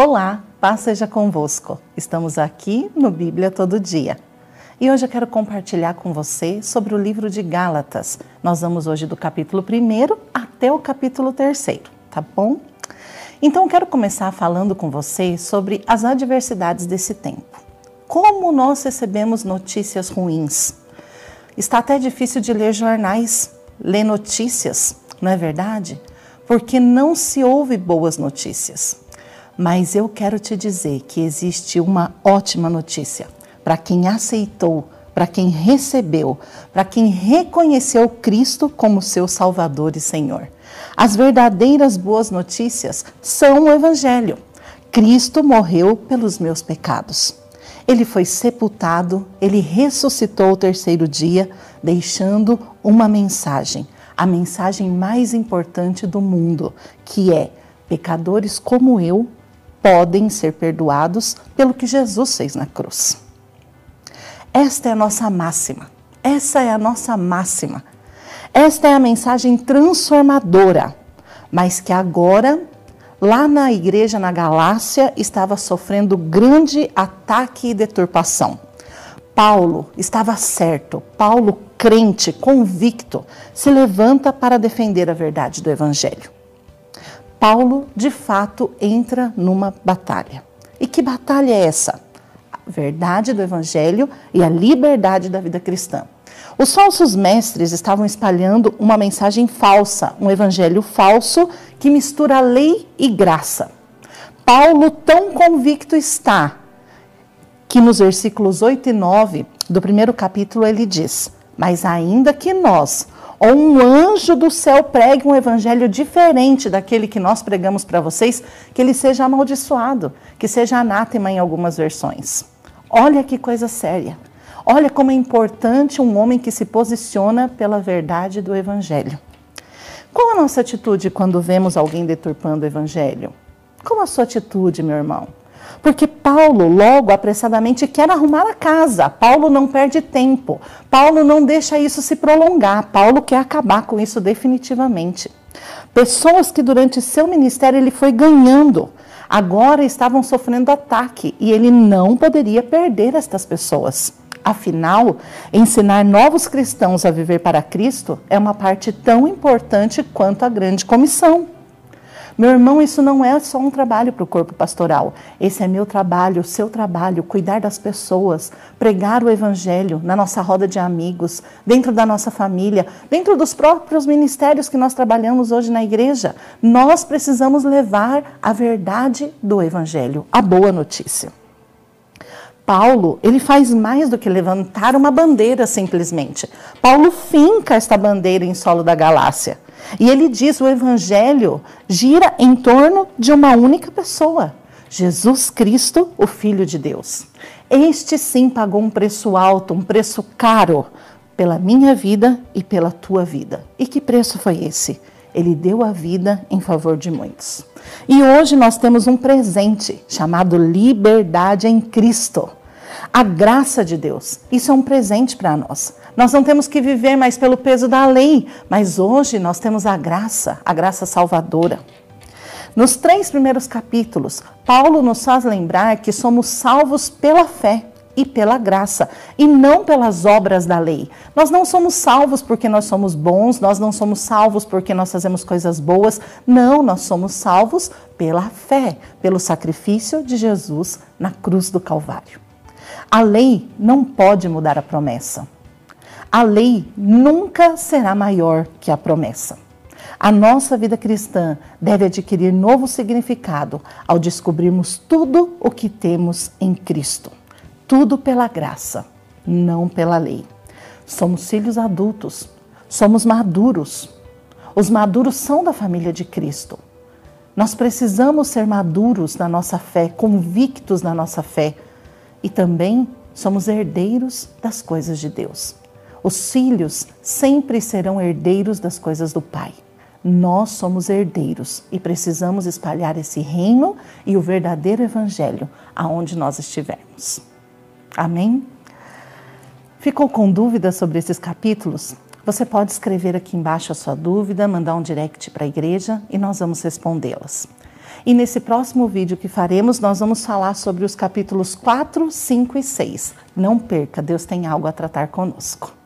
Olá, paz seja convosco. Estamos aqui no Bíblia Todo Dia. E hoje eu quero compartilhar com você sobre o livro de Gálatas. Nós vamos hoje do capítulo 1 até o capítulo 3, tá bom? Então eu quero começar falando com você sobre as adversidades desse tempo. Como nós recebemos notícias ruins? Está até difícil de ler jornais, ler notícias, não é verdade? Porque não se ouve boas notícias. Mas eu quero te dizer que existe uma ótima notícia para quem aceitou, para quem recebeu, para quem reconheceu Cristo como seu Salvador e Senhor. As verdadeiras boas notícias são o Evangelho. Cristo morreu pelos meus pecados. Ele foi sepultado, ele ressuscitou o terceiro dia, deixando uma mensagem, a mensagem mais importante do mundo, que é: pecadores como eu podem ser perdoados pelo que Jesus fez na cruz. Esta é a nossa máxima. Essa é a nossa máxima. Esta é a mensagem transformadora, mas que agora, lá na igreja na Galácia, estava sofrendo grande ataque e deturpação. Paulo estava certo, Paulo, crente, convicto, se levanta para defender a verdade do Evangelho. Paulo, de fato, entra numa batalha. E que batalha é essa? A verdade do Evangelho e a liberdade da vida cristã. Os falsos mestres estavam espalhando uma mensagem falsa, um evangelho falso que mistura lei e graça. Paulo tão convicto está que nos versículos 8 e 9 do primeiro capítulo ele diz: Mas ainda que nós, ou um anjo do céu pregue um evangelho diferente daquele que nós pregamos para vocês, que ele seja amaldiçoado, que seja anátema em algumas versões. Olha que coisa séria. Olha como é importante um homem que se posiciona pela verdade do evangelho. Qual a nossa atitude quando vemos alguém deturpando o evangelho? Qual a sua atitude, meu irmão? Porque Paulo, logo, apressadamente, quer arrumar a casa. Paulo não perde tempo. Paulo não deixa isso se prolongar. Paulo quer acabar com isso definitivamente. Pessoas que durante seu ministério ele foi ganhando, agora estavam sofrendo ataque e ele não poderia perder estas pessoas. Afinal, ensinar novos cristãos a viver para Cristo é uma parte tão importante quanto a grande comissão. Meu irmão, isso não é só um trabalho para o corpo pastoral. Esse é meu trabalho, o seu trabalho, cuidar das pessoas, pregar o evangelho na nossa roda de amigos, dentro da nossa família, dentro dos próprios ministérios que nós trabalhamos hoje na igreja. Nós precisamos levar a verdade do evangelho, a boa notícia. Paulo, ele faz mais do que levantar uma bandeira simplesmente. Paulo finca esta bandeira em solo da Galácia. E ele diz: o evangelho gira em torno de uma única pessoa, Jesus Cristo, o Filho de Deus. Este sim pagou um preço alto, um preço caro pela minha vida e pela tua vida. E que preço foi esse? Ele deu a vida em favor de muitos. E hoje nós temos um presente chamado liberdade em Cristo. A graça de Deus. Isso é um presente para nós. Nós não temos que viver mais pelo peso da lei, mas hoje nós temos a graça, a graça salvadora. Nos três primeiros capítulos, Paulo nos faz lembrar que somos salvos pela fé e pela graça, e não pelas obras da lei. Nós não somos salvos porque nós somos bons, nós não somos salvos porque nós fazemos coisas boas. Não, nós somos salvos pela fé, pelo sacrifício de Jesus na cruz do Calvário. A lei não pode mudar a promessa. A lei nunca será maior que a promessa. A nossa vida cristã deve adquirir novo significado ao descobrirmos tudo o que temos em Cristo. Tudo pela graça, não pela lei. Somos filhos adultos, somos maduros. Os maduros são da família de Cristo. Nós precisamos ser maduros na nossa fé, convictos na nossa fé e também somos herdeiros das coisas de Deus. Os filhos sempre serão herdeiros das coisas do Pai. Nós somos herdeiros e precisamos espalhar esse reino e o verdadeiro evangelho aonde nós estivermos. Amém? Ficou com dúvidas sobre esses capítulos? Você pode escrever aqui embaixo a sua dúvida, mandar um direct para a igreja e nós vamos respondê-las. E nesse próximo vídeo que faremos, nós vamos falar sobre os capítulos 4, 5 e 6. Não perca, Deus tem algo a tratar conosco.